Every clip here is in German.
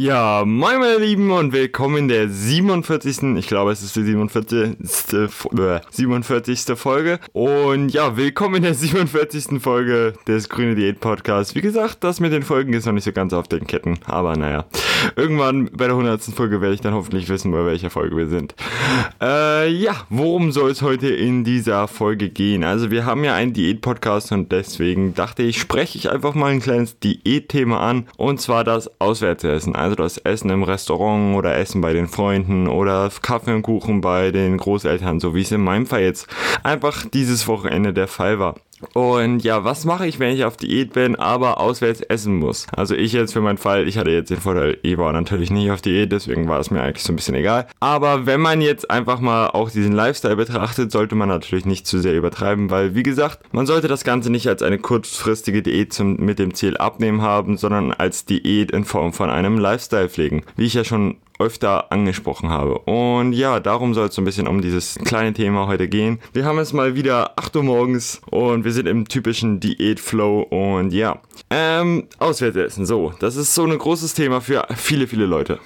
Ja, moin meine Lieben und willkommen in der 47. Ich glaube es ist die 47. 47. Äh, Folge. Und ja, willkommen in der 47. Folge des Grüne Diät Podcasts. Wie gesagt, das mit den Folgen ist noch nicht so ganz auf den Ketten. Aber naja, irgendwann bei der 100. Folge werde ich dann hoffentlich wissen, bei welcher Folge wir sind. Äh, ja, worum soll es heute in dieser Folge gehen? Also wir haben ja einen Diät-Podcast und deswegen dachte ich, spreche ich einfach mal ein kleines Diät-Thema an. Und zwar das Auswärtsessen. Also das Essen im Restaurant oder Essen bei den Freunden oder Kaffee und Kuchen bei den Großeltern, so wie es in meinem Fall jetzt einfach dieses Wochenende der Fall war. Und ja, was mache ich, wenn ich auf Diät bin, aber auswärts essen muss? Also ich jetzt für meinen Fall, ich hatte jetzt den Vorteil, ich war natürlich nicht auf Diät, deswegen war es mir eigentlich so ein bisschen egal. Aber wenn man jetzt einfach mal auch diesen Lifestyle betrachtet, sollte man natürlich nicht zu sehr übertreiben, weil wie gesagt, man sollte das Ganze nicht als eine kurzfristige Diät zum, mit dem Ziel abnehmen haben, sondern als Diät in Form von einem Lifestyle pflegen. Wie ich ja schon öfter angesprochen habe. Und ja, darum soll es so ein bisschen um dieses kleine Thema heute gehen. Wir haben es mal wieder 8 Uhr morgens und wir sind im typischen Diät-Flow und ja. Ähm, Auswärtsessen, so. Das ist so ein großes Thema für viele, viele Leute.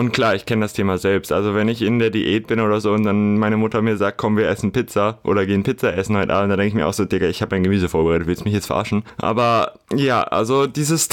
Und klar, ich kenne das Thema selbst. Also wenn ich in der Diät bin oder so und dann meine Mutter mir sagt, komm, wir essen Pizza oder gehen Pizza essen heute Abend, dann denke ich mir auch so, Digga, ich habe ein Gemüse vorbereitet, willst du mich jetzt verarschen? Aber ja, also dieses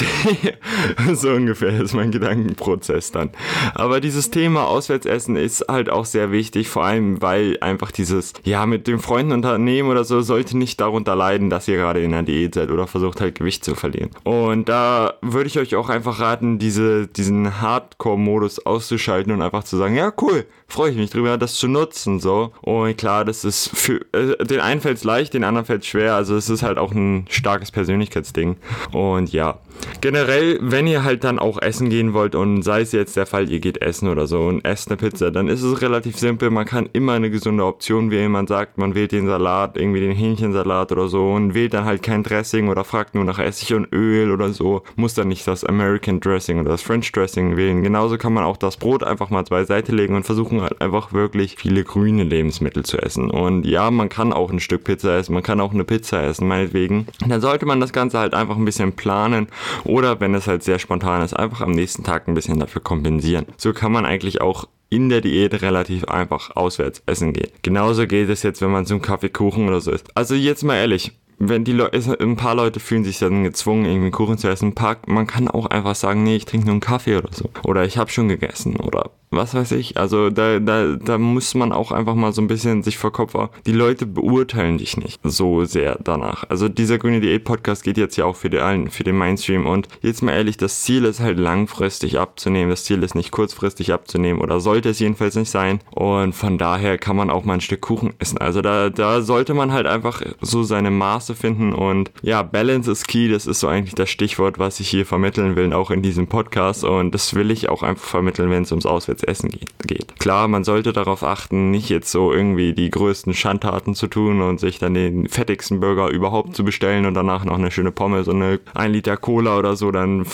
so ungefähr ist mein Gedankenprozess dann. Aber dieses Thema Auswärtsessen ist halt auch sehr wichtig, vor allem weil einfach dieses, ja, mit den Freunden unternehmen oder so, sollte nicht darunter leiden, dass ihr gerade in einer Diät seid oder versucht halt Gewicht zu verlieren. Und da würde ich euch auch einfach raten, diese, diesen Hardcore-Modus aus auszuschalten und einfach zu sagen, ja cool, freue ich mich drüber, das zu nutzen so. Und klar, das ist für äh, den einen fällt es leicht, den anderen fällt es schwer. Also es ist halt auch ein starkes Persönlichkeitsding. Und ja, generell, wenn ihr halt dann auch essen gehen wollt und sei es jetzt der Fall, ihr geht essen oder so und esst eine Pizza, dann ist es relativ simpel. Man kann immer eine gesunde Option wählen. Man sagt, man wählt den Salat, irgendwie den Hähnchensalat oder so und wählt dann halt kein Dressing oder fragt nur nach Essig und Öl oder so. Muss dann nicht das American Dressing oder das French Dressing wählen. Genauso kann man auch das Brot einfach mal beiseite legen und versuchen halt einfach wirklich viele grüne Lebensmittel zu essen. Und ja, man kann auch ein Stück Pizza essen, man kann auch eine Pizza essen, meinetwegen. Dann sollte man das Ganze halt einfach ein bisschen planen oder wenn es halt sehr spontan ist, einfach am nächsten Tag ein bisschen dafür kompensieren. So kann man eigentlich auch in der Diät relativ einfach auswärts essen gehen. Genauso geht es jetzt, wenn man zum Kaffeekuchen oder so ist. Also jetzt mal ehrlich, wenn die Leute, ein paar Leute fühlen sich dann gezwungen, irgendwie Kuchen zu essen, man kann auch einfach sagen, nee, ich trinke nur einen Kaffee oder so. Oder ich habe schon gegessen oder was weiß ich. Also da, da, da muss man auch einfach mal so ein bisschen sich vor Kopf haben. Die Leute beurteilen dich nicht so sehr danach. Also dieser grüne Diät Podcast geht jetzt ja auch für den, für den Mainstream und jetzt mal ehrlich, das Ziel ist halt langfristig abzunehmen. Das Ziel ist nicht kurzfristig abzunehmen oder sollte es jedenfalls nicht sein. Und von daher kann man auch mal ein Stück Kuchen essen. Also da, da sollte man halt einfach so seine Maße finden und ja, Balance is key. Das ist so eigentlich das Stichwort, was ich hier vermitteln will, auch in diesem Podcast. Und das will ich auch einfach vermitteln, wenn es ums Auswärts jetzt essen geht. Klar, man sollte darauf achten, nicht jetzt so irgendwie die größten Schandtaten zu tun und sich dann den fettigsten Burger überhaupt zu bestellen und danach noch eine schöne Pommes und eine 1 Liter Cola oder so, dann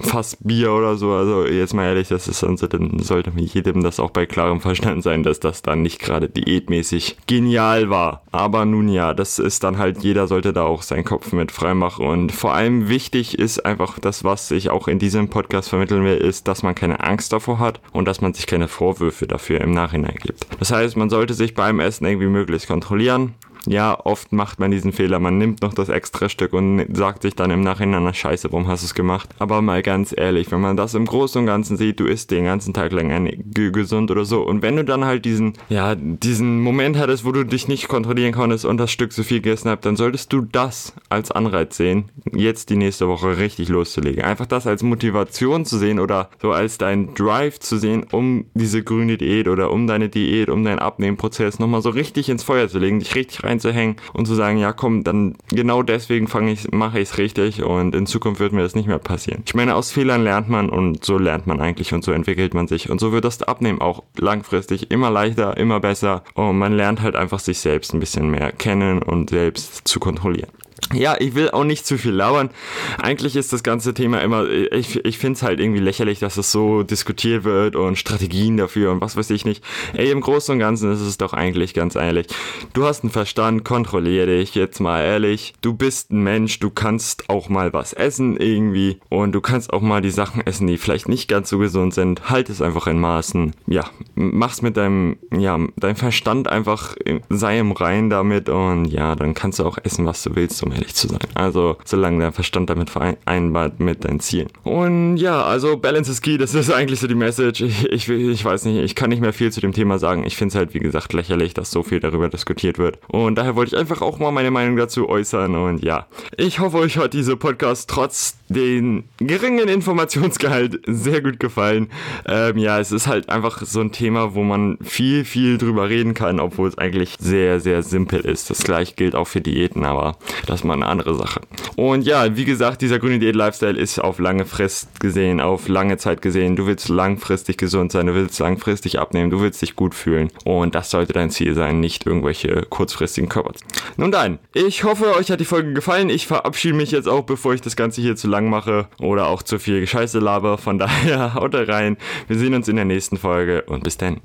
fast Bier oder so. Also jetzt mal ehrlich, das ist dann, dann sollte jedem das auch bei klarem Verstand sein, dass das dann nicht gerade diätmäßig genial war. Aber nun ja, das ist dann halt, jeder sollte da auch seinen Kopf mit freimachen und vor allem wichtig ist einfach das, was ich auch in diesem Podcast vermitteln will, ist, dass man keine Angst davor hat und dass man sich keine Vorwürfe dafür im Nachhinein gibt. Das heißt, man sollte sich beim Essen irgendwie möglichst kontrollieren ja, oft macht man diesen Fehler. Man nimmt noch das extra Stück und sagt sich dann im Nachhinein, na scheiße, warum hast du es gemacht? Aber mal ganz ehrlich, wenn man das im Großen und Ganzen sieht, du isst den ganzen Tag lang gesund oder so. Und wenn du dann halt diesen, ja, diesen Moment hattest, wo du dich nicht kontrollieren konntest und das Stück zu viel gegessen hast, dann solltest du das als Anreiz sehen, jetzt die nächste Woche richtig loszulegen. Einfach das als Motivation zu sehen oder so als dein Drive zu sehen, um diese grüne Diät oder um deine Diät, um deinen Abnehmprozess nochmal so richtig ins Feuer zu legen, dich richtig rein reinzuhängen und zu sagen, ja komm, dann genau deswegen fange ich, mache ich es richtig und in Zukunft wird mir das nicht mehr passieren. Ich meine, aus Fehlern lernt man und so lernt man eigentlich und so entwickelt man sich und so wird das Abnehmen auch langfristig immer leichter, immer besser und man lernt halt einfach sich selbst ein bisschen mehr kennen und selbst zu kontrollieren. Ja, ich will auch nicht zu viel labern. Eigentlich ist das ganze Thema immer, ich, ich finde es halt irgendwie lächerlich, dass es so diskutiert wird und Strategien dafür und was weiß ich nicht. Ey, im Großen und Ganzen ist es doch eigentlich ganz ehrlich. Du hast einen Verstand, kontrolliere dich jetzt mal ehrlich. Du bist ein Mensch, du kannst auch mal was essen irgendwie und du kannst auch mal die Sachen essen, die vielleicht nicht ganz so gesund sind. Halt es einfach in Maßen. Ja, mach's mit deinem, ja, dein Verstand einfach, sei im Rein damit und ja, dann kannst du auch essen, was du willst, um ehrlich zu sein. Also, solange der Verstand damit vereinbart mit deinen Zielen. Und ja, also Balance is key, das ist eigentlich so die Message. Ich, ich, ich weiß nicht, ich kann nicht mehr viel zu dem Thema sagen. Ich finde es halt, wie gesagt, lächerlich, dass so viel darüber diskutiert wird. Und daher wollte ich einfach auch mal meine Meinung dazu äußern. Und ja, ich hoffe, euch hat dieser Podcast trotz den geringen Informationsgehalt sehr gut gefallen. Ähm, ja, es ist halt einfach so ein Thema, wo man viel, viel drüber reden kann, obwohl es eigentlich sehr, sehr simpel ist. Das gleiche gilt auch für Diäten, aber das mal eine andere Sache. Und ja, wie gesagt, dieser grüne Diät-Lifestyle ist auf lange Frist gesehen, auf lange Zeit gesehen. Du willst langfristig gesund sein, du willst langfristig abnehmen, du willst dich gut fühlen. Und das sollte dein Ziel sein, nicht irgendwelche kurzfristigen Körper. Nun dann, ich hoffe, euch hat die Folge gefallen. Ich verabschiede mich jetzt auch, bevor ich das Ganze hier zu lang mache oder auch zu viel Scheiße laber. Von daher haut rein. Wir sehen uns in der nächsten Folge und bis dann.